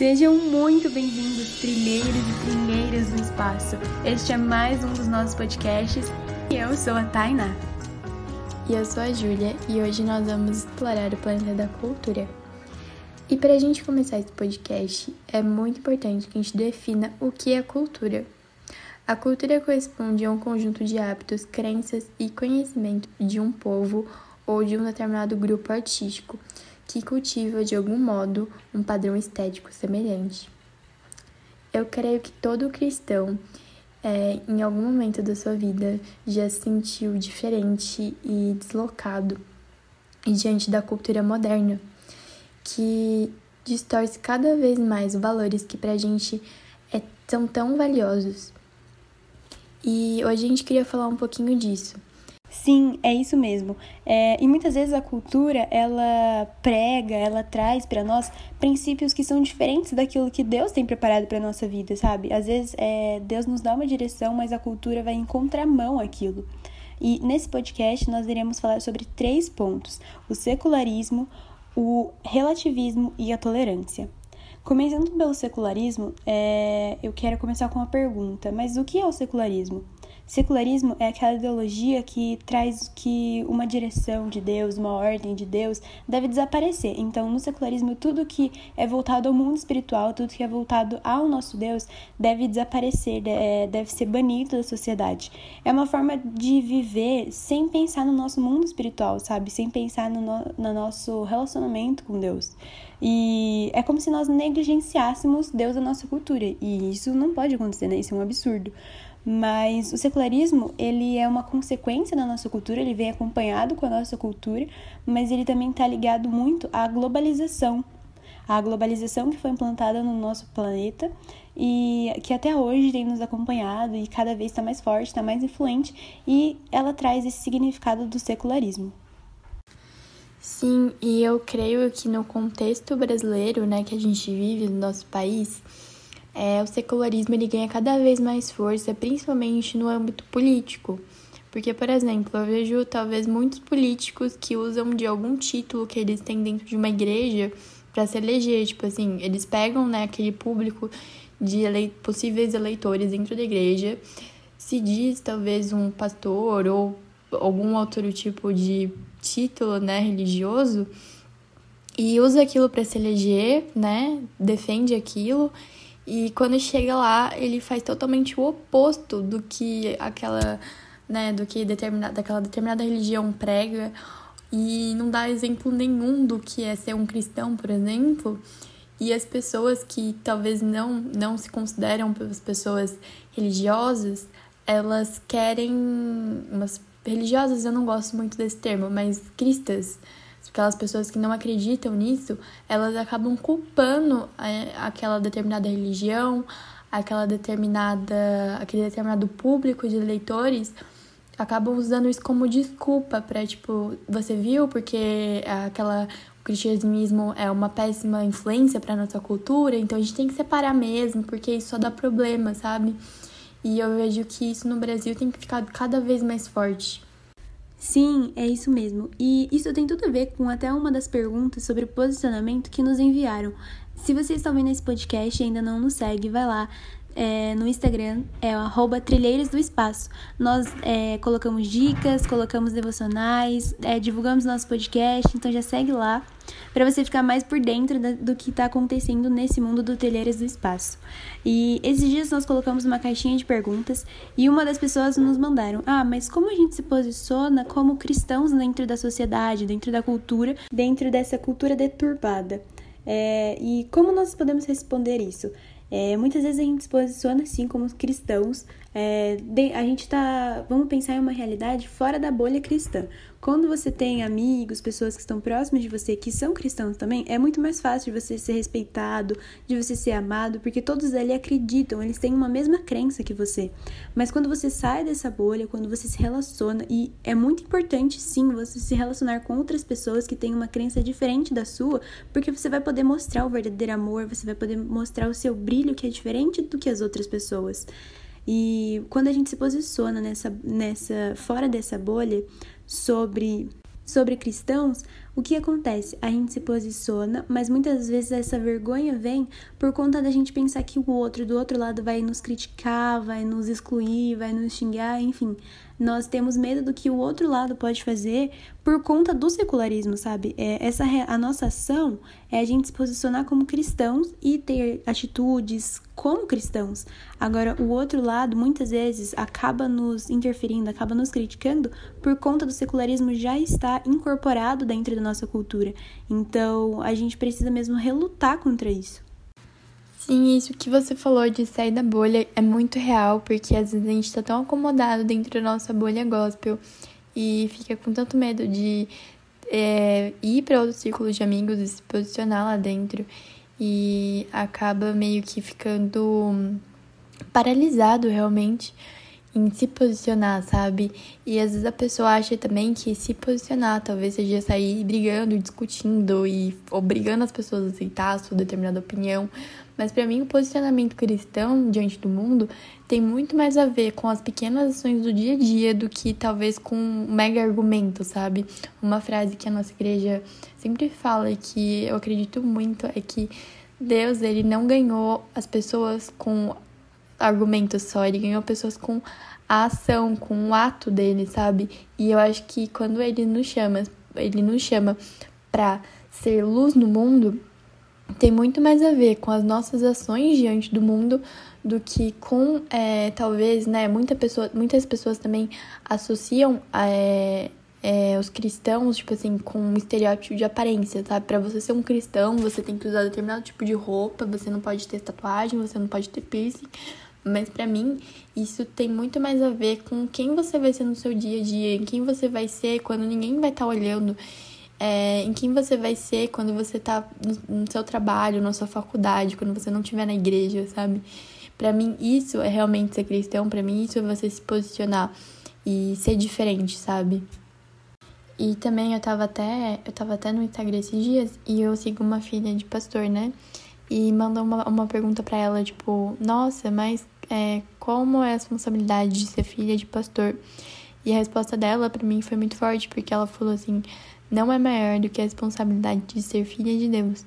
Sejam muito bem-vindos, trilheiros e trilheiras do espaço. Este é mais um dos nossos podcasts e eu sou a Tainá. E eu sou a Júlia e hoje nós vamos explorar o planeta da cultura. E para a gente começar esse podcast, é muito importante que a gente defina o que é cultura. A cultura corresponde a um conjunto de hábitos, crenças e conhecimento de um povo ou de um determinado grupo artístico que cultiva de algum modo um padrão estético semelhante. Eu creio que todo cristão, é, em algum momento da sua vida, já se sentiu diferente e deslocado diante da cultura moderna, que distorce cada vez mais valores que pra gente é, são tão valiosos. E hoje a gente queria falar um pouquinho disso. Sim, é isso mesmo. É, e muitas vezes a cultura ela prega, ela traz para nós princípios que são diferentes daquilo que Deus tem preparado para nossa vida, sabe? Às vezes é, Deus nos dá uma direção, mas a cultura vai em contramão aquilo. E nesse podcast nós iremos falar sobre três pontos: o secularismo, o relativismo e a tolerância. Começando pelo secularismo, é, eu quero começar com uma pergunta: mas o que é o secularismo? Secularismo é aquela ideologia que traz que uma direção de Deus, uma ordem de Deus, deve desaparecer. Então, no secularismo, tudo que é voltado ao mundo espiritual, tudo que é voltado ao nosso Deus, deve desaparecer, é, deve ser banido da sociedade. É uma forma de viver sem pensar no nosso mundo espiritual, sabe? Sem pensar no, no, no nosso relacionamento com Deus. E é como se nós negligenciássemos Deus da nossa cultura. E isso não pode acontecer, né? Isso é um absurdo. Mas o secularismo, ele é uma consequência da nossa cultura, ele vem acompanhado com a nossa cultura, mas ele também está ligado muito à globalização. A globalização que foi implantada no nosso planeta e que até hoje tem nos acompanhado e cada vez está mais forte, está mais influente e ela traz esse significado do secularismo. Sim, e eu creio que no contexto brasileiro, né, que a gente vive no nosso país, é, o secularismo ele ganha cada vez mais força, principalmente no âmbito político. Porque, por exemplo, eu vejo talvez muitos políticos que usam de algum título que eles têm dentro de uma igreja para se eleger. Tipo assim, eles pegam né, aquele público de ele... possíveis eleitores dentro da igreja, se diz talvez um pastor ou algum outro tipo de título né, religioso e usa aquilo para se eleger, né? Defende aquilo e quando chega lá, ele faz totalmente o oposto do que aquela, né, do que determinada, daquela determinada religião prega e não dá exemplo nenhum do que é ser um cristão, por exemplo. E as pessoas que talvez não, não se consideram pessoas religiosas, elas querem. Umas religiosas, eu não gosto muito desse termo, mas cristãs aquelas pessoas que não acreditam nisso, elas acabam culpando é, aquela determinada religião, aquela determinada, aquele determinado público de leitores, acabam usando isso como desculpa para tipo, você viu porque aquela o cristianismo é uma péssima influência para nossa cultura, então a gente tem que separar mesmo, porque isso só dá problema, sabe? E eu vejo que isso no Brasil tem que ficar cada vez mais forte. Sim, é isso mesmo. E isso tem tudo a ver com até uma das perguntas sobre posicionamento que nos enviaram. Se você está ouvindo esse podcast e ainda não nos segue, vai lá, é, no Instagram é o Trilheiros do Espaço. Nós é, colocamos dicas, colocamos devocionais, é, divulgamos nosso podcast, então já segue lá para você ficar mais por dentro da, do que está acontecendo nesse mundo do Trilheiros do Espaço. E esses dias nós colocamos uma caixinha de perguntas e uma das pessoas nos mandaram: Ah, mas como a gente se posiciona como cristãos dentro da sociedade, dentro da cultura, dentro dessa cultura deturpada? É, e como nós podemos responder isso? É, muitas vezes a gente se posiciona assim como cristãos. É, a gente tá. Vamos pensar em uma realidade fora da bolha cristã. Quando você tem amigos, pessoas que estão próximas de você que são cristãos também, é muito mais fácil de você ser respeitado, de você ser amado, porque todos ali acreditam, eles têm uma mesma crença que você. Mas quando você sai dessa bolha, quando você se relaciona, e é muito importante sim você se relacionar com outras pessoas que têm uma crença diferente da sua, porque você vai poder mostrar o verdadeiro amor, você vai poder mostrar o seu brilho que é diferente do que as outras pessoas. E quando a gente se posiciona nessa, nessa fora dessa bolha, sobre, sobre cristãos, o que acontece? A gente se posiciona, mas muitas vezes essa vergonha vem por conta da gente pensar que o outro do outro lado vai nos criticar, vai nos excluir, vai nos xingar, enfim. Nós temos medo do que o outro lado pode fazer por conta do secularismo, sabe? É, essa a nossa ação é a gente se posicionar como cristãos e ter atitudes como cristãos. Agora, o outro lado muitas vezes acaba nos interferindo, acaba nos criticando por conta do secularismo já estar incorporado dentro da nossa cultura. Então, a gente precisa mesmo relutar contra isso. Sim, isso que você falou de sair da bolha é muito real, porque às vezes a gente tá tão acomodado dentro da nossa bolha gospel e fica com tanto medo de é, ir para outro círculo de amigos e se posicionar lá dentro e acaba meio que ficando paralisado realmente em se posicionar, sabe? E às vezes a pessoa acha também que se posicionar talvez seja sair brigando, discutindo e obrigando as pessoas a aceitar a sua determinada opinião. Mas para mim o posicionamento cristão diante do mundo tem muito mais a ver com as pequenas ações do dia a dia do que talvez com um mega argumento, sabe? Uma frase que a nossa igreja sempre fala e que eu acredito muito é que Deus, ele não ganhou as pessoas com argumentos só, ele ganhou pessoas com a ação, com o ato dele, sabe? E eu acho que quando ele nos chama, ele nos chama para ser luz no mundo, tem muito mais a ver com as nossas ações diante do mundo do que com é, talvez, né? Muita pessoa, muitas pessoas também associam é, é, os cristãos, tipo assim, com um estereótipo de aparência, sabe? Pra você ser um cristão, você tem que usar determinado tipo de roupa, você não pode ter tatuagem, você não pode ter piercing, mas para mim, isso tem muito mais a ver com quem você vai ser no seu dia a dia, em quem você vai ser quando ninguém vai estar tá olhando, é, em quem você vai ser quando você tá no, no seu trabalho, na sua faculdade, quando você não estiver na igreja, sabe? Para mim, isso é realmente ser cristão, para mim, isso é você se posicionar e ser diferente, sabe? E também eu tava até, eu tava até no Instagram esses dias e eu sigo uma filha de pastor, né? E mandou uma, uma pergunta para ela, tipo, nossa, mas é, como é a responsabilidade de ser filha de pastor? E a resposta dela para mim foi muito forte, porque ela falou assim: não é maior do que a responsabilidade de ser filha de Deus.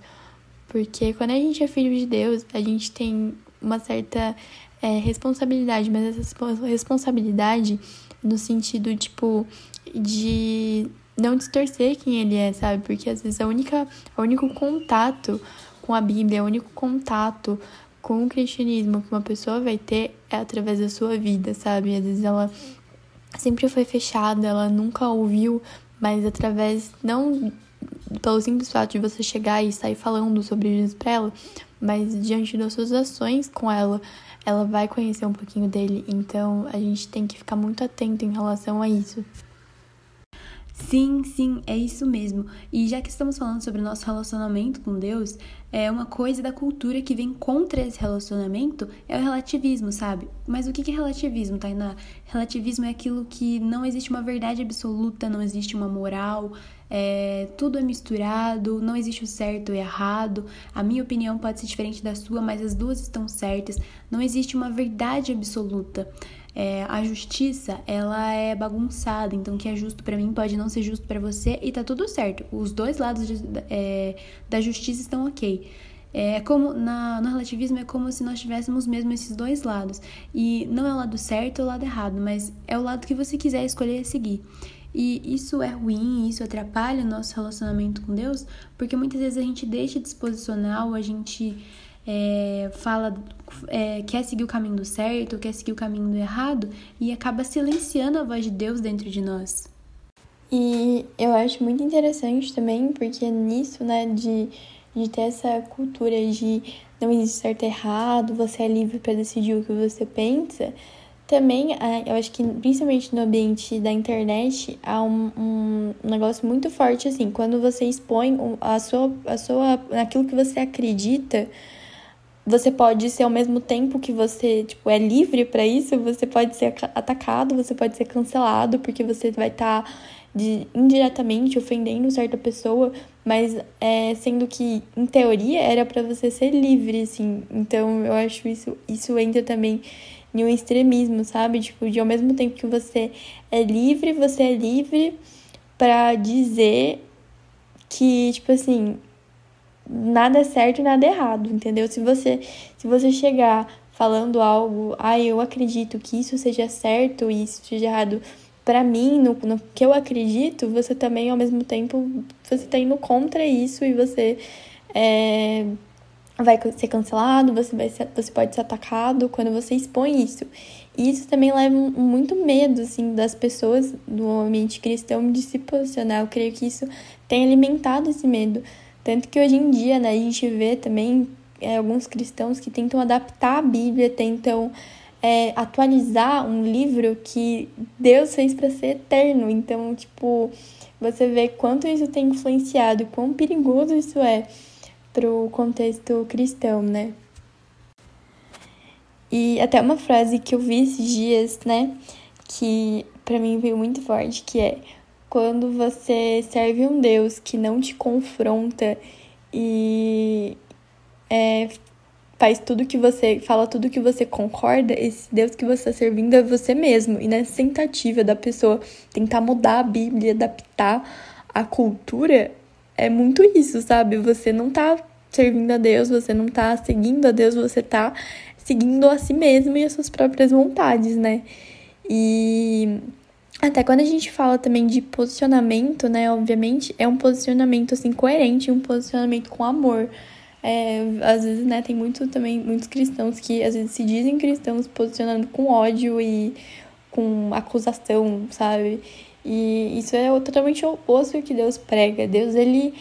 Porque quando a gente é filho de Deus, a gente tem uma certa é, responsabilidade, mas essa responsabilidade no sentido, tipo, de não distorcer quem ele é, sabe? Porque às vezes a única, o único contato com a Bíblia, o único contato com o cristianismo que uma pessoa vai ter é através da sua vida, sabe? Às vezes ela sempre foi fechada, ela nunca ouviu, mas através, não pelo simples fato de você chegar e sair falando sobre Jesus pra ela, mas diante das suas ações com ela, ela vai conhecer um pouquinho dele. Então a gente tem que ficar muito atento em relação a isso. Sim, sim, é isso mesmo. E já que estamos falando sobre o nosso relacionamento com Deus, é uma coisa da cultura que vem contra esse relacionamento é o relativismo, sabe? Mas o que é relativismo, Tainá? Relativismo é aquilo que não existe uma verdade absoluta, não existe uma moral, é, tudo é misturado, não existe o certo e errado. A minha opinião pode ser diferente da sua, mas as duas estão certas. Não existe uma verdade absoluta é, a justiça ela é bagunçada, então o que é justo para mim pode não ser justo para você e tá tudo certo. Os dois lados de, é, da justiça estão ok. É como na, no relativismo é como se nós tivéssemos mesmo esses dois lados. E não é o lado certo ou o lado errado, mas é o lado que você quiser escolher seguir. E isso é ruim, isso atrapalha o nosso relacionamento com Deus, porque muitas vezes a gente deixa de se posicionar ou a gente é, fala, é, quer seguir o caminho do certo, quer seguir o caminho do errado e acaba silenciando a voz de Deus dentro de nós. E eu acho muito interessante também, porque nisso, né, de, de ter essa cultura de não existe certo e errado, você é livre para decidir o que você pensa, também, é, eu acho que principalmente no ambiente da internet, há um, um negócio muito forte, assim, quando você expõe a sua, a sua, aquilo que você acredita, você pode ser ao mesmo tempo que você, tipo, é livre para isso, você pode ser atacado, você pode ser cancelado, porque você vai estar tá indiretamente ofendendo certa pessoa, mas é, sendo que, em teoria, era para você ser livre, assim. Então, eu acho isso, isso entra também em um extremismo, sabe? Tipo, de ao mesmo tempo que você é livre, você é livre para dizer que, tipo assim, nada é certo e nada é errado, entendeu? Se você, se você chegar falando algo, ah, eu acredito que isso seja certo e isso seja errado, para mim, no, no que eu acredito, você também, ao mesmo tempo, você tá indo contra isso e você é, vai ser cancelado, você, vai ser, você pode ser atacado quando você expõe isso. E isso também leva muito medo, assim, das pessoas do ambiente cristão de se posicionar. Eu creio que isso tem alimentado esse medo. Tanto que hoje em dia, né, a gente vê também é, alguns cristãos que tentam adaptar a Bíblia, tentam é, atualizar um livro que Deus fez para ser eterno. Então, tipo, você vê quanto isso tem influenciado, quão perigoso isso é pro contexto cristão, né? E até uma frase que eu vi esses dias, né, que para mim veio muito forte, que é quando você serve um Deus que não te confronta e é, faz tudo que você fala tudo que você concorda, esse Deus que você está servindo é você mesmo. E nessa tentativa da pessoa tentar mudar a Bíblia, adaptar a cultura, é muito isso, sabe? Você não tá servindo a Deus, você não tá seguindo a Deus, você tá seguindo a si mesmo e as suas próprias vontades, né? E até quando a gente fala também de posicionamento, né? Obviamente, é um posicionamento assim coerente, um posicionamento com amor. É, às vezes, né, tem muito também muitos cristãos que às vezes se dizem cristãos posicionando com ódio e com acusação, sabe? E isso é totalmente oposto que Deus prega. Deus, ele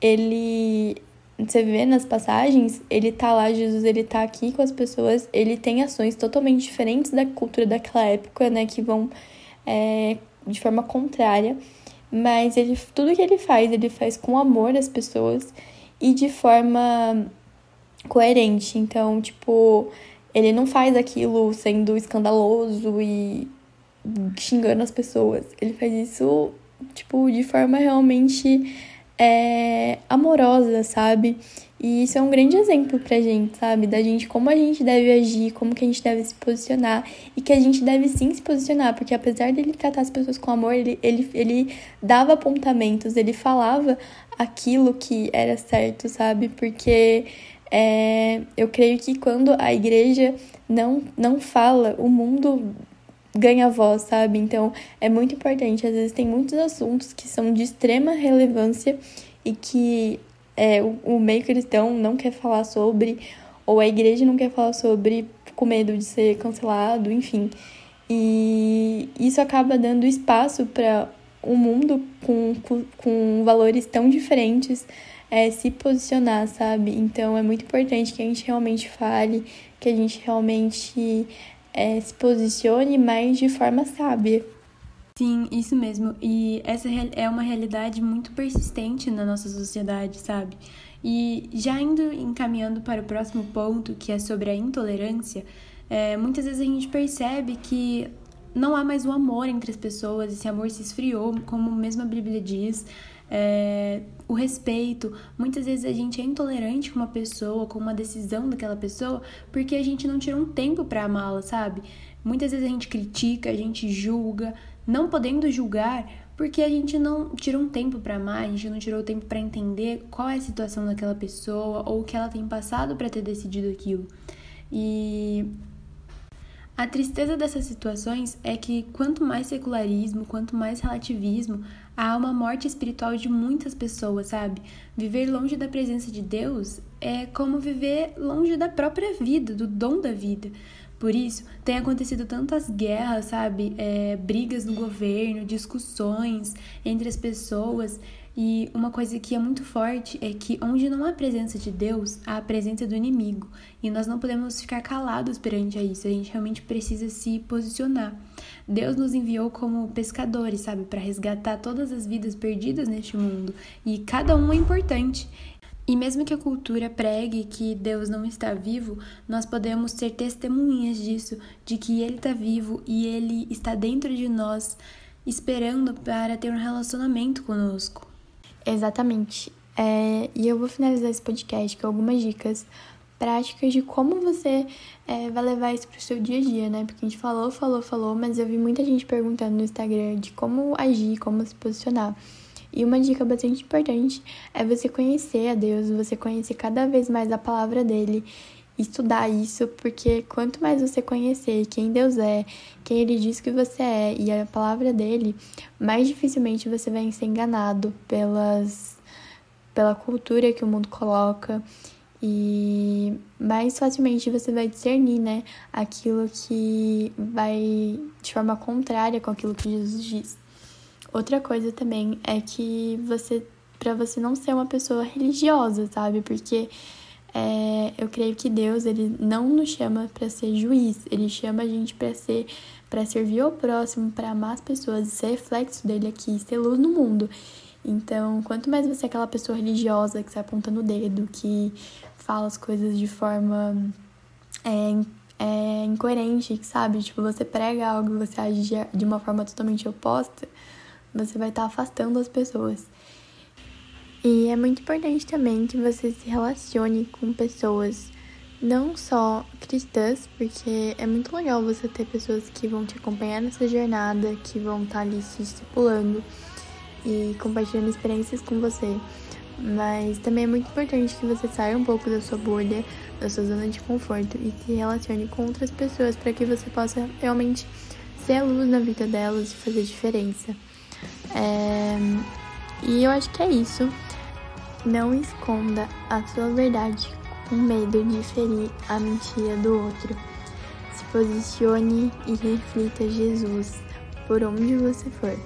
ele você vê nas passagens, ele tá lá, Jesus, ele tá aqui com as pessoas, ele tem ações totalmente diferentes da cultura daquela época, né, que vão é, de forma contrária, mas ele, tudo que ele faz, ele faz com amor às pessoas e de forma coerente. Então, tipo, ele não faz aquilo sendo escandaloso e xingando as pessoas. Ele faz isso, tipo, de forma realmente é, amorosa, sabe? E isso é um grande exemplo pra gente, sabe? Da gente, como a gente deve agir, como que a gente deve se posicionar. E que a gente deve sim se posicionar, porque apesar dele tratar as pessoas com amor, ele, ele, ele dava apontamentos, ele falava aquilo que era certo, sabe? Porque é, eu creio que quando a igreja não, não fala, o mundo ganha voz, sabe? Então é muito importante. Às vezes tem muitos assuntos que são de extrema relevância e que é, o, o meio cristão não quer falar sobre, ou a igreja não quer falar sobre com medo de ser cancelado, enfim. E isso acaba dando espaço para um mundo com, com, com, valores tão diferentes é, se posicionar, sabe? Então é muito importante que a gente realmente fale, que a gente realmente é, se posicione, mas de forma sábia. Sim, isso mesmo. E essa é uma realidade muito persistente na nossa sociedade, sabe? E já indo encaminhando para o próximo ponto, que é sobre a intolerância, é, muitas vezes a gente percebe que não há mais o amor entre as pessoas, esse amor se esfriou, como mesmo a Bíblia diz. É, o respeito. Muitas vezes a gente é intolerante com uma pessoa, com uma decisão daquela pessoa, porque a gente não tira um tempo para amá-la, sabe? Muitas vezes a gente critica, a gente julga, não podendo julgar porque a gente não tirou um tempo para amar, a gente não tirou tempo para entender qual é a situação daquela pessoa ou o que ela tem passado para ter decidido aquilo. E a tristeza dessas situações é que quanto mais secularismo, quanto mais relativismo, há uma morte espiritual de muitas pessoas, sabe? Viver longe da presença de Deus é como viver longe da própria vida, do dom da vida. Por isso, tem acontecido tantas guerras, sabe? É, brigas no governo, discussões entre as pessoas. E uma coisa que é muito forte é que onde não há presença de Deus, há a presença do inimigo. E nós não podemos ficar calados perante a isso. A gente realmente precisa se posicionar. Deus nos enviou como pescadores, sabe, para resgatar todas as vidas perdidas neste mundo. E cada um é importante. E mesmo que a cultura pregue que Deus não está vivo, nós podemos ser testemunhas disso, de que Ele está vivo e Ele está dentro de nós, esperando para ter um relacionamento conosco. Exatamente. É, e eu vou finalizar esse podcast com algumas dicas práticas de como você é, vai levar isso para o seu dia a dia, né? Porque a gente falou, falou, falou, mas eu vi muita gente perguntando no Instagram de como agir, como se posicionar. E uma dica bastante importante é você conhecer a Deus, você conhecer cada vez mais a palavra dele, estudar isso, porque quanto mais você conhecer quem Deus é, quem ele diz que você é e a palavra dele, mais dificilmente você vai ser enganado pelas pela cultura que o mundo coloca e mais facilmente você vai discernir, né, aquilo que vai de forma contrária com aquilo que Jesus diz. Outra coisa também é que você, para você não ser uma pessoa religiosa, sabe? Porque é, eu creio que Deus ele não nos chama para ser juiz, ele chama a gente para ser, para servir ao próximo, para amar as pessoas, ser reflexo dele aqui, ser luz no mundo. Então, quanto mais você é aquela pessoa religiosa que sai apontando o dedo, que fala as coisas de forma é, é, incoerente, sabe? Tipo, você prega algo e você age de uma forma totalmente oposta, você vai estar tá afastando as pessoas. E é muito importante também que você se relacione com pessoas não só cristãs, porque é muito legal você ter pessoas que vão te acompanhar nessa jornada, que vão estar tá ali se estipulando e compartilhando experiências com você. Mas também é muito importante que você saia um pouco da sua bolha, da sua zona de conforto e se relacione com outras pessoas para que você possa realmente ser a luz na vida delas e fazer diferença. É... E eu acho que é isso. Não esconda a sua verdade com medo de ferir a mentira do outro. Se posicione e reflita Jesus por onde você for.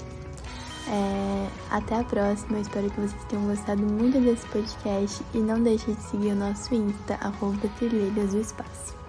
É, até a próxima, eu espero que vocês tenham gostado muito desse podcast e não deixe de seguir o nosso Insta, arroba Trilheiras do Espaço.